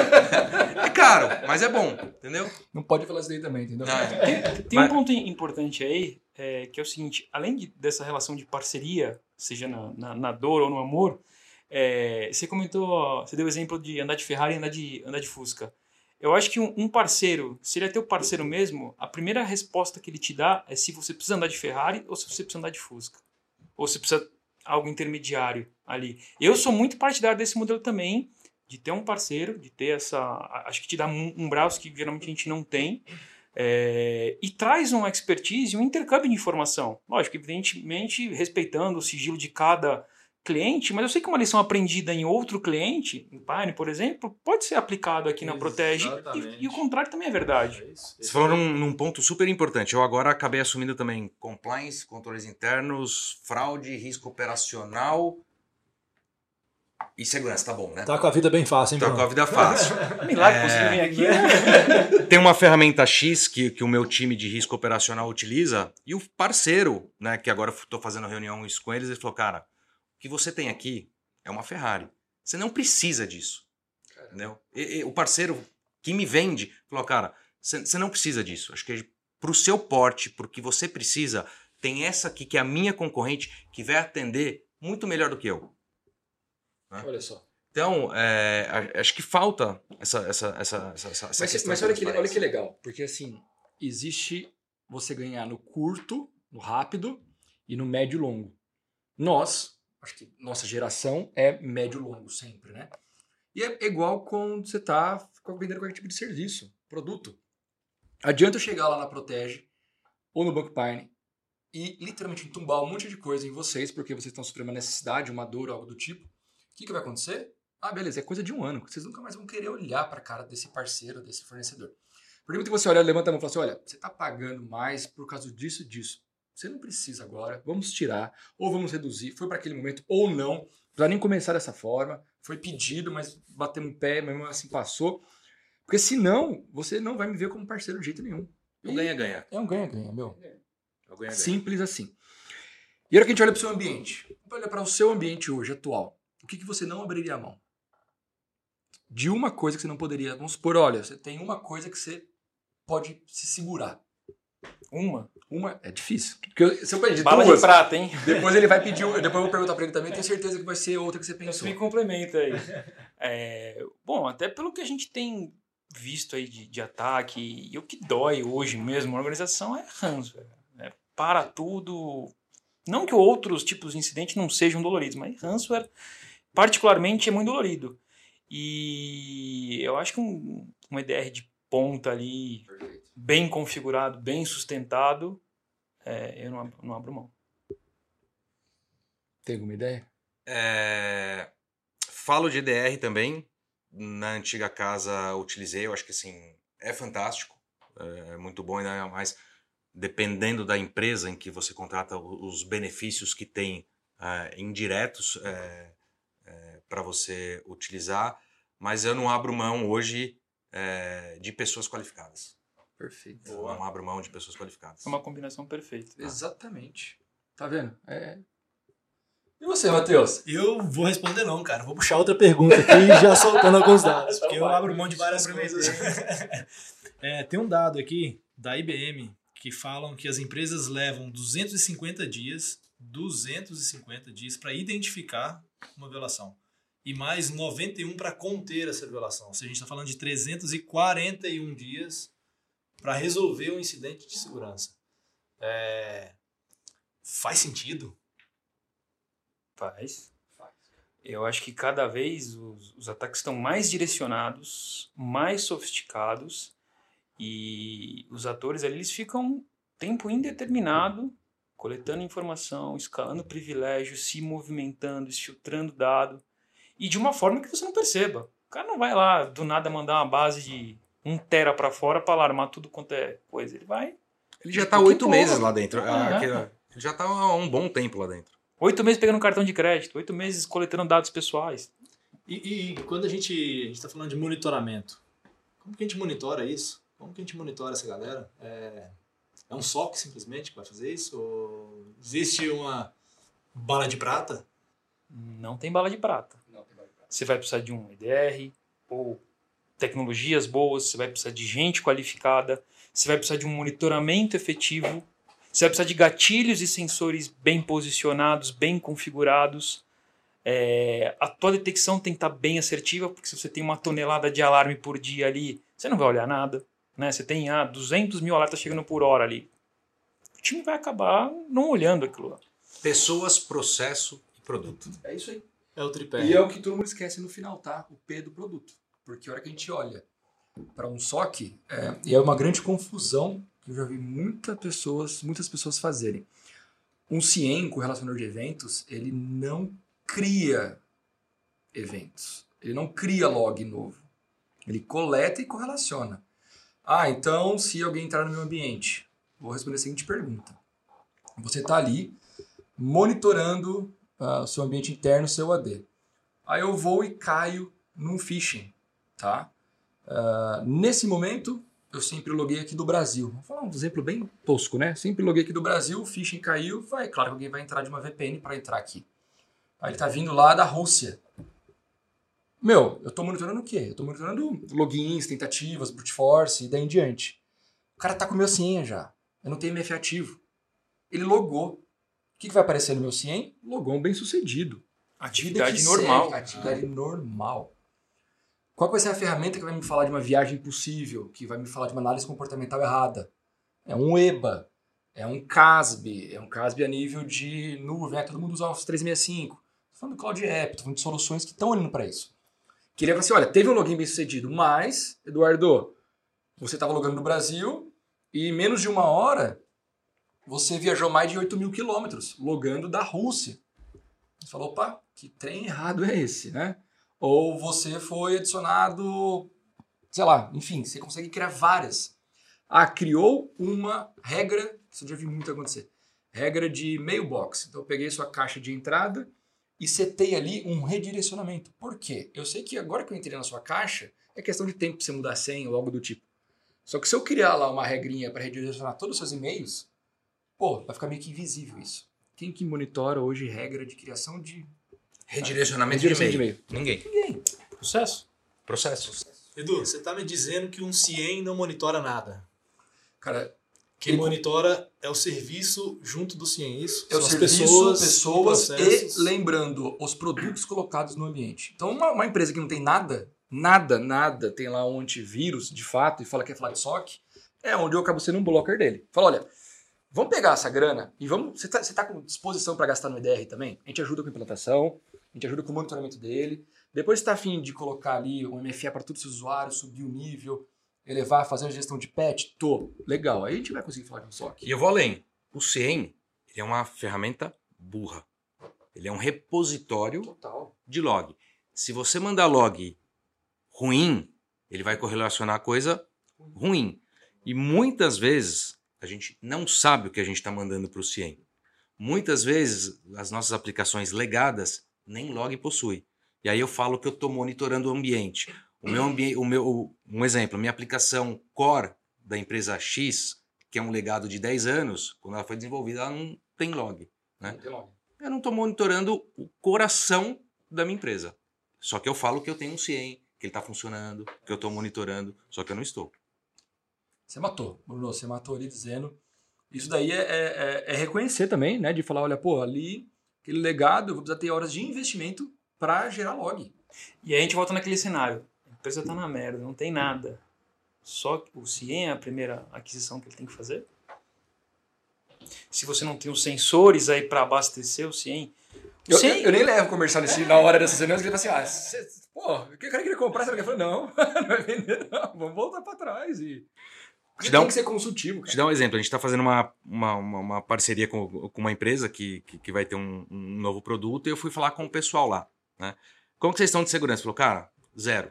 É caro, mas é bom, entendeu? Não pode falar isso daí também, entendeu? Tem, tem um ponto importante aí, é, que é o seguinte, além de, dessa relação de parceria, seja na, na, na dor ou no amor, é, você comentou, você deu o exemplo de andar de Ferrari e andar de, andar de Fusca. Eu acho que um, um, parceiro, se ele é teu parceiro mesmo, a primeira resposta que ele te dá é se você precisa andar de Ferrari ou se você precisa andar de Fusca. Ou se precisa algo intermediário ali. Eu sou muito partidário desse modelo também, de ter um parceiro, de ter essa. Acho que te dá um, um braço que geralmente a gente não tem. É, e traz uma expertise, um intercâmbio de informação. Lógico, evidentemente respeitando o sigilo de cada cliente, mas eu sei que uma lição aprendida em outro cliente, em Pine, por exemplo, pode ser aplicado aqui na Protege e, e, o contrário também é verdade. É Você falou num, num, ponto super importante. Eu agora acabei assumindo também compliance, controles internos, fraude, risco operacional e segurança, tá bom, né? Tá com a vida bem fácil, hein, Tá com a vida fácil. [LAUGHS] Milagre é... conseguir vir aqui. Né? [LAUGHS] Tem uma ferramenta X que, que o meu time de risco operacional utiliza e o parceiro, né, que agora estou fazendo reunião com eles, ele falou, cara, o que você tem aqui é uma Ferrari. Você não precisa disso. Entendeu? E, e, o parceiro que me vende falou, cara, você não precisa disso. Acho que para o seu porte, para o que você precisa, tem essa aqui que é a minha concorrente que vai atender muito melhor do que eu. Né? Olha só. Então, é, acho que falta essa, essa, essa, essa, essa mas, questão. Mas olha que, olha que legal, porque assim, existe você ganhar no curto, no rápido e no médio e longo. Nós, acho que nossa geração é médio longo sempre, né? E é igual quando você está vendendo qualquer tipo de serviço, produto. Adianta eu chegar lá na Protege ou no Banco Pine e literalmente entumbar um monte de coisa em vocês, porque vocês estão sofrendo uma necessidade, uma dor, algo do tipo que, que vai acontecer? Ah, beleza, é coisa de um ano. Vocês nunca mais vão querer olhar para a cara desse parceiro, desse fornecedor. Porque muito que você olha, levanta a mão e fala assim: olha, você está pagando mais por causa disso e disso. Você não precisa agora, vamos tirar, ou vamos reduzir. Foi para aquele momento, ou não. Não precisa nem começar dessa forma. Foi pedido, mas batemos o pé, mesmo assim passou. Porque senão, você não vai me ver como parceiro de jeito nenhum. O ganha-ganha. É um ganha-ganha, meu. É o ganha-ganha. Simples assim. E a hora que a gente olha para o seu ambiente, olha para o seu ambiente hoje, atual, o que, que você não abriria a mão? De uma coisa que você não poderia. Vamos supor, olha, você tem uma coisa que você pode se segurar. Uma. Uma é difícil. Porque se eu pedir Bala duas, de prata, hein? depois ele vai pedir. Depois eu vou perguntar para ele também, tenho certeza que vai ser outra que você Você pensou. me complementa aí. É, bom, até pelo que a gente tem visto aí de, de ataque, e o que dói hoje mesmo na organização é ransomware. Né? Para tudo. Não que outros tipos de incidente não sejam doloridos, mas ransomware, particularmente, é muito dolorido. E eu acho que um, um EDR de ponta ali, Perfeito. bem configurado, bem sustentado, é, eu não abro, não abro mão. Tem alguma ideia? É, Falo de DR também. Na antiga casa utilizei, eu acho que assim, é fantástico. É muito bom, ainda mais dependendo da empresa em que você contrata os benefícios que tem é, indiretos para você utilizar. Mas eu não abro mão hoje é, de pessoas qualificadas. Perfeito. Eu não abro mão de pessoas qualificadas. É uma combinação perfeita. Exatamente. Tá vendo? É. E você, Matheus? Eu vou responder não, cara. Vou puxar outra [LAUGHS] pergunta aqui, já soltando alguns dados, porque eu abro mão de várias coisas. [LAUGHS] É, tem um dado aqui da IBM que falam que as empresas levam 250 dias, 250 dias para identificar uma violação e mais 91 para conter essa violação. Ou seja, a gente está falando de 341 dias para resolver um incidente de segurança. É, Faz sentido? Faz. Eu acho que cada vez os, os ataques estão mais direcionados, mais sofisticados e os atores ali eles ficam tempo indeterminado coletando informação, escalando privilégios, se movimentando, filtrando dado e de uma forma que você não perceba. O cara não vai lá do nada mandar uma base de um tera para fora para alarmar tudo quanto é coisa. Ele vai Ele já Que oito meses lá dentro. Ah, aquele- ele já está há um bom tempo lá dentro. oito meses pegando cartão de crédito, oito meses coletando dados pessoais. E, e quando a gente está falando de monitoramento, como que a gente monitora isso? Como que a gente monitora essa galera? É, é um SOC simplesmente que vai fazer isso? Ou existe uma bala de prata? Não tem bala de prata. Você vai precisar de um EDR ou tecnologias boas, você vai precisar de gente qualificada, você vai precisar de um monitoramento efetivo, você vai precisar de gatilhos e sensores bem posicionados, bem configurados. É, a tua detecção tem que estar bem assertiva, porque se você tem uma tonelada de alarme por dia ali, você não vai olhar nada. Né? Você tem ah, 200 mil alertas chegando por hora ali. O time vai acabar não olhando aquilo lá. Pessoas, processo e produto. É isso aí. É o tripé. E é o que todo mundo esquece no final, tá? O P do produto. Porque a hora que a gente olha para um SOC, é, e é uma grande confusão que eu já vi muita pessoas, muitas pessoas fazerem. Um CIEM, com relacionador de eventos, ele não cria eventos. Ele não cria log novo. Ele coleta e correlaciona. Ah, então se alguém entrar no meu ambiente, vou responder a seguinte pergunta. Você está ali monitorando ah, o seu ambiente interno, seu AD. Aí eu vou e caio num phishing, tá? Ah, nesse momento, eu sempre loguei aqui do Brasil. Vou falar um exemplo bem tosco, né? Sempre loguei aqui do Brasil, o phishing caiu, vai, claro que alguém vai entrar de uma VPN para entrar aqui. Aí ele tá vindo lá da Rússia. Meu, eu tô monitorando o quê? Eu tô monitorando logins, tentativas, brute force e daí em diante. O cara tá com meu senha já. Eu não tenho MF ativo. Ele logou. O que, que vai aparecer no meu CIEM? Um bem sucedido. Atividade normal. atividade normal. Qual vai ser a ferramenta que vai me falar de uma viagem impossível? Que vai me falar de uma análise comportamental errada? É um EBA. É um CASB. É um CASB a nível de nuvem. É, todo mundo usa Office 365. Estou falando do Cloud App. Estou falando de soluções que estão olhando para isso. Que ele vai assim, olha, teve um login bem sucedido, mas, Eduardo, você estava logando no Brasil e em menos de uma hora você viajou mais de 8 mil quilômetros logando da Rússia. Você falou, opa, que trem errado é esse, né? Ou você foi adicionado, sei lá, enfim, você consegue criar várias. Ah, criou uma regra, isso eu já vi muito acontecer, regra de mailbox. Então eu peguei sua caixa de entrada e setei ali um redirecionamento. Por quê? Eu sei que agora que eu entrei na sua caixa, é questão de tempo para você mudar a senha ou algo do tipo. Só que se eu criar lá uma regrinha para redirecionar todos os seus e-mails, pô, vai ficar meio que invisível isso. Quem que monitora hoje regra de criação de Redirecionamento Redireção de de e-mail. Ninguém. ninguém? Processo. Processo. Edu, você tá me dizendo que um CIEM não monitora nada. Cara, Quem E- monitora é o serviço junto do CIEM, isso? é o São as serviço, pessoas, pessoas, processos. e lembrando os produtos colocados no ambiente. Então, uma, uma empresa que não tem nada, nada, nada, tem lá um antivírus de fato e fala que é falar de SOC, é onde eu acabo sendo um blocker dele. Fala, olha, vamos pegar essa grana e vamos. Você tá, você tá com disposição para gastar no EDR também? A gente ajuda com a implantação, a gente ajuda com o monitoramento dele. Depois está afim de colocar ali um MFA para todos os usuários, subir o nível, elevar, fazer a gestão de patch? Tô. Legal. Aí a gente vai conseguir falar de um SOC. E eu vou além. O ele é uma ferramenta burra. Ele é um repositório Total. de log. Se você mandar log ruim, ele vai correlacionar coisa ruim. E muitas vezes a gente não sabe o que a gente está mandando para o CIEM. Muitas vezes as nossas aplicações legadas nem log possui. E aí eu falo que eu estou monitorando o ambiente. O meu ambiente, o meu, um exemplo, minha aplicação core da empresa X, que é um legado de 10 anos, quando ela foi desenvolvida, ela não tem log. Né? Não tem log. Eu não estou monitorando o coração da minha empresa. Só que eu falo que eu tenho um CIEM, que ele está funcionando, que eu estou monitorando, só que eu não estou. Você matou, Bruno, você matou ali dizendo. Isso daí é, é- é- é reconhecer também, né? De falar, olha, pô, ali, aquele legado, eu vou precisar ter horas de investimento para gerar log. E aí a gente volta naquele cenário. A empresa tá na merda, não tem nada. Só que o CIEM é a primeira aquisição que ele tem que fazer. Se você não tem os sensores aí para abastecer o CIEM. Eu, CIEM eu nem levo comercial nesse, na hora dessas reuniões, que ele fala assim, ah, cê, pô, o que cara queria comprar, quer? Eu falo, não, [LAUGHS] não vai vender, não, vamos voltar para trás. E... Te Tem dá um- que ser consultivo, cara. te dar um exemplo. A gente está fazendo uma, uma, uma, uma parceria com, com uma empresa que, que, que vai ter um, um novo produto e eu fui falar com o pessoal lá. Né? Como que vocês estão de segurança? Falou, cara, zero.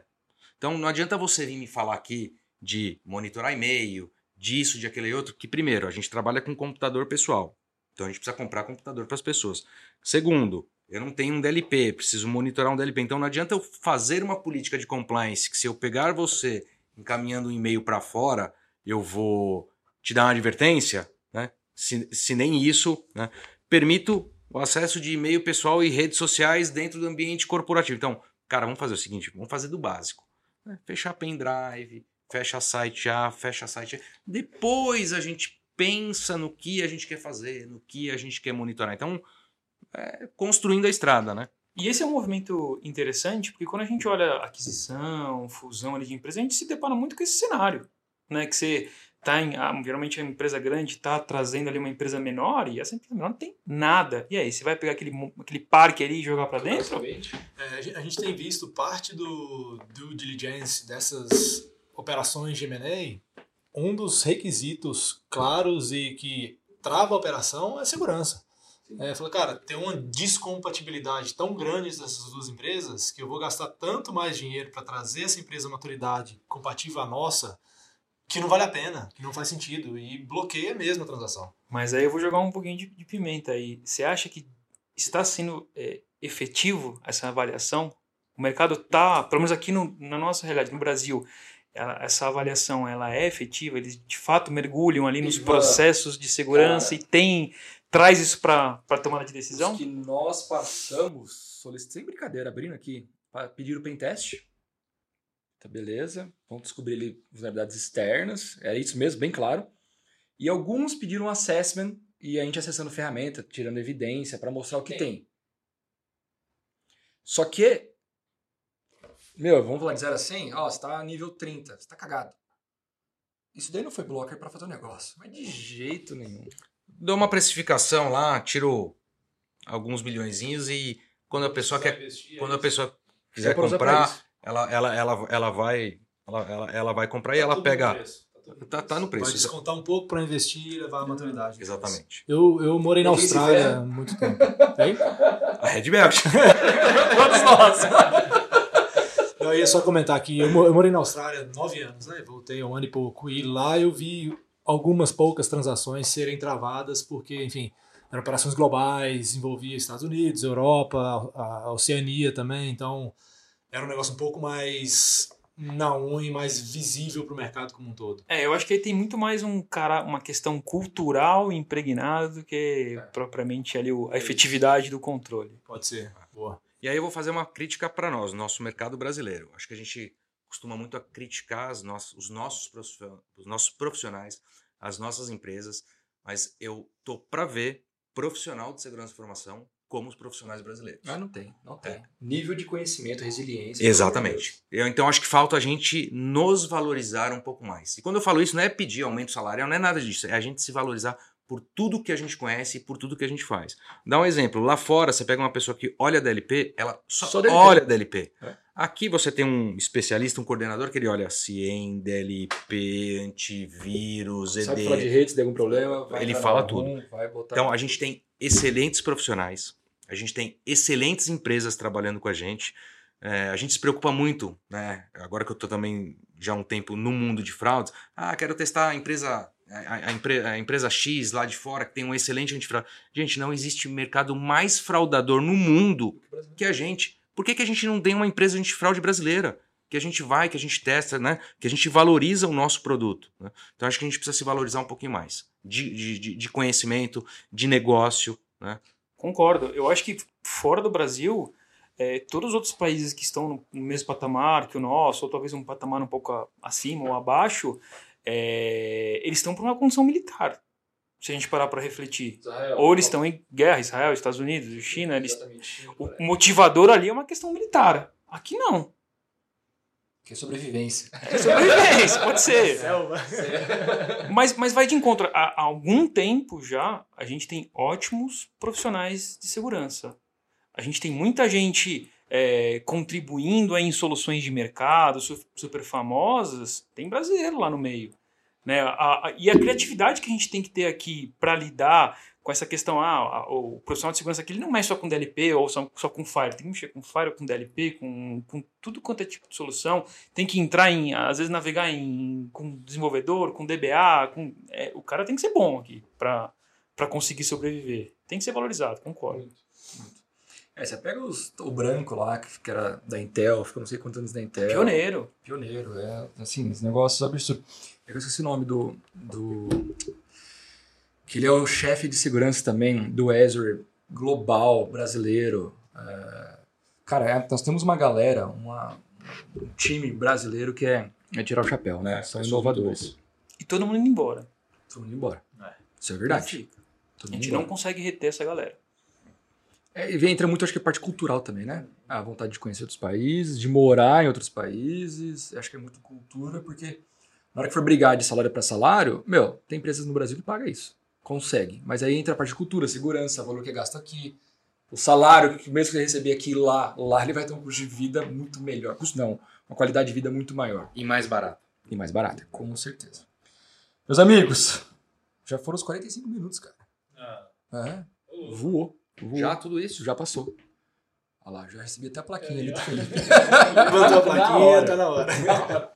Então não adianta você vir me falar aqui de monitorar e-mail, disso, de aquele outro, que primeiro, a gente trabalha com computador pessoal. Então a gente precisa comprar computador para as pessoas. Segundo, eu não tenho um DLP, preciso monitorar um DLP. Então não adianta eu fazer uma política de compliance que se eu pegar você encaminhando um e-mail para fora, eu vou te dar uma advertência, né? Se, se nem isso, né? Permito o acesso de e-mail pessoal e redes sociais dentro do ambiente corporativo. Então, cara, vamos fazer o seguinte, vamos fazer do básico. né? Fechar pendrive, fecha site A, fecha site A. Depois a gente pensa no que a gente quer fazer, no que a gente quer monitorar. Então, é, construindo a estrada, né? E esse é um movimento interessante, porque quando a gente olha aquisição, fusão de empresa, a gente se depara muito com esse cenário, né? Que você tá em, ah, geralmente a empresa grande está trazendo ali uma empresa menor e essa empresa menor não tem nada. E aí, você vai pegar aquele, aquele parque ali e jogar para dentro? É, a gen- a gente tem visto parte do due diligence dessas operações de M&A, um dos requisitos claros e que trava a operação é segurança. É, falou, cara, tem uma descompatibilidade tão grande dessas duas empresas que eu vou gastar tanto mais dinheiro para trazer essa empresa à maturidade compatível à nossa que não vale a pena, que não faz sentido e bloqueia mesmo a transação. Mas aí eu vou jogar um pouquinho de, de pimenta aí. Você acha que está sendo é, efetivo essa avaliação? O mercado tá, pelo menos aqui no, na nossa realidade, no Brasil, ela- essa avaliação ela é efetiva? Eles de fato mergulham ali nos Ivan, processos de segurança e tem traz isso para a tomada de decisão? Que nós passamos, sem brincadeira, abrindo aqui, pediram o pentest. Tá beleza. Vamos descobrir ali vulnerabilidades externas. É isso mesmo, bem claro. E alguns pediram um assessment e a gente acessando ferramenta, tirando evidência para mostrar o que tem. Só que, meu, vamos falar de 0 a 100, ó, você tá nível 30, você tá cagado. Isso daí não foi blocker para fazer o negócio, mas de jeito nenhum. Dou uma precificação lá, tiro alguns milhõezinhos e quando a pessoa quer, quando a pessoa quiser comprar. Ela, ela, ela, ela vai, ela, ela, ela vai comprar e ela pega, tá, tá no Vai preço. exa- descontar um pouco para investir e levar a maturidade. Exatamente. Eu, eu morei na Austrália há muito tempo. [LAUGHS] Tem? A Red Belt. Todos nós! [LAUGHS] Eu ia só comentar aqui, eu, eu morei na Austrália nove anos, né? Voltei há um ano e pouco. E lá eu vi algumas poucas transações serem travadas, porque, enfim, eram operações globais, envolvia Estados Unidos, Europa, a, a Oceania também, então era um negócio um pouco mais na unha, mais visível para o mercado como um todo. É, eu acho que aí tem muito mais um cara, uma questão cultural impregnada do que propriamente ali o- a efetividade do controle. Pode ser. Boa. E aí eu vou fazer uma crítica para nós, nosso mercado brasileiro. Acho que a gente costuma muito a criticar as nossas- os, nossos, profissionais- os nossos profissionais, as nossas empresas, mas eu tô para ver profissional de segurança da informação como os profissionais brasileiros. Ah, não tem, não tem. Nível de conhecimento, resiliência. Exatamente. Eu, então acho que falta a gente nos valorizar um pouco mais. E quando eu falo isso, não é pedir aumento salarial, não é nada disso. É a gente se valorizar por tudo que a gente conhece e por tudo que a gente faz. Dá um exemplo. Lá fora, você pega uma pessoa que olha a DLP, ela só, Só DLP. olha a DLP. É. Aqui você tem um especialista, um coordenador que ele olha CIEM, DLP, antivírus, Sabe falar de ED. redes, tem algum problema? vai Ele fala no tudo. Então a gente tem excelentes profissionais, a gente tem excelentes empresas trabalhando com a gente. É, a gente se preocupa muito, né? Agora que eu estou também já há um tempo no mundo de fraudes, ah, quero testar a empresa, a, a empre- a empresa X lá de fora que tem um excelente antifraude. Gente, não existe mercado mais fraudador no mundo que a gente. Por que, que a gente não tem uma empresa antifraude brasileira? Que a gente vai, que a gente testa, né? Que a gente valoriza o nosso produto. né? Então acho que a gente precisa se valorizar um pouquinho mais de, de, de- conhecimento, de negócio. Né? Concordo. Eu acho que fora do Brasil, eh, todos os outros países que estão no- mesmo patamar que o nosso, ou talvez um patamar um pouco acima ou abaixo, eh, eles estão por uma condição militar. Se a gente parar para refletir. Israel, Ou eles estão em guerra, Israel, Estados Unidos, China, eles, o motivador ali é uma questão militar. Aqui não. Que é sobrevivência. É sobrevivência, pode ser. Selva. Mas, mas vai de encontro. Há, há algum tempo já, a gente tem ótimos profissionais de segurança. A gente tem muita gente é, contribuindo aí em soluções de mercado su- super famosas. Tem brasileiro lá no meio. Né? A- a- e a criatividade que a gente tem que ter aqui para lidar com essa questão, ah, o profissional de segurança aqui ele não mexe só com DLP ou só, só com Fire, tem que mexer com Fire, com DLP, com, com tudo quanto é tipo de solução, tem que entrar em, às vezes navegar em, com desenvolvedor, com DBA, com, é, o cara tem que ser bom aqui para conseguir sobreviver, tem que ser valorizado, concordo. É, você pega os- o branco lá, que que era da Intel, ficou não sei quantos anos da Intel. Pioneiro. Pioneiro, é. Assim, esse negócio absurdo. Eu esqueci o nome do. do que ele é o chefe de segurança também do Azure global brasileiro. É, cara, é, nós temos uma galera, uma, um time brasileiro que é, é tirar o chapéu, né? É, São pessoas inovadores. E todo mundo indo embora. Todo mundo embora. É. Isso é verdade. A gente embora. não consegue reter essa galera. É, e vem- entra muito, acho que a parte cultural também, né? A vontade de conhecer outros países, de morar em outros países. Acho que é muito cultura, porque na hora que for brigar de salário para salário, meu, tem empresas no Brasil que pagam isso. Consegue. Mas aí entra a parte de cultura, segurança, valor que gasta aqui. O salário, que mesmo que você receber aqui lá, lá ele vai ter um custo de vida muito melhor. Custo não, uma qualidade de vida muito maior. E mais barato. E mais barata, com certeza. Meus amigos, já foram os 45 minutos, cara. É, voou. voou. Já tudo isso? Já passou. Olha lá, já recebi até a plaquinha ali do Felipe. [LAUGHS] Levantou a Na plaquinha, tá na hora.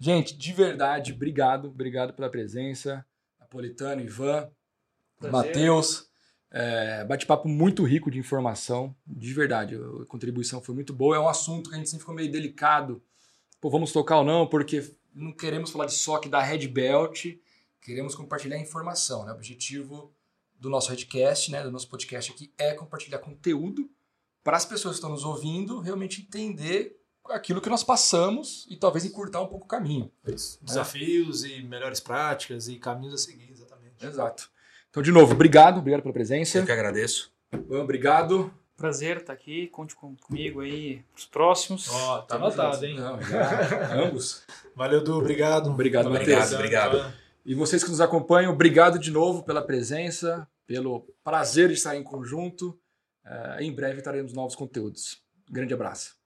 Gente, de verdade, obrigado. Obrigado pela presença. Napolitano, Ivan. Matheus. É, bate-papo muito rico de informação. De verdade, a contribuição foi muito boa. É um assunto que a gente sempre ficou meio delicado. Pô, vamos tocar ou não, porque não queremos falar de SOC da Red Belt. Queremos compartilhar informação. Né? O objetivo do nosso Redcast, né, do nosso podcast aqui, é compartilhar conteúdo para as pessoas que estão nos ouvindo realmente entender aquilo que nós passamos e talvez encurtar um pouco o caminho. Isso. Desafios e melhores práticas e caminhos a seguir, exatamente. Exato. Então, de novo, obrigado, obrigado pela presença. Eu que agradeço. Obrigado. Prazer estar aqui, conte com- comigo aí pros próximos. Ó, tá anotado, hein? Não, ambos. Valeu, Du, obrigado. Obrigado, Matheus. Obrigado. E vocês que nos acompanham, obrigado de novo pela presença, pelo prazer de estar em conjunto. Eh, em breve teremos novos conteúdos. Grande abraço.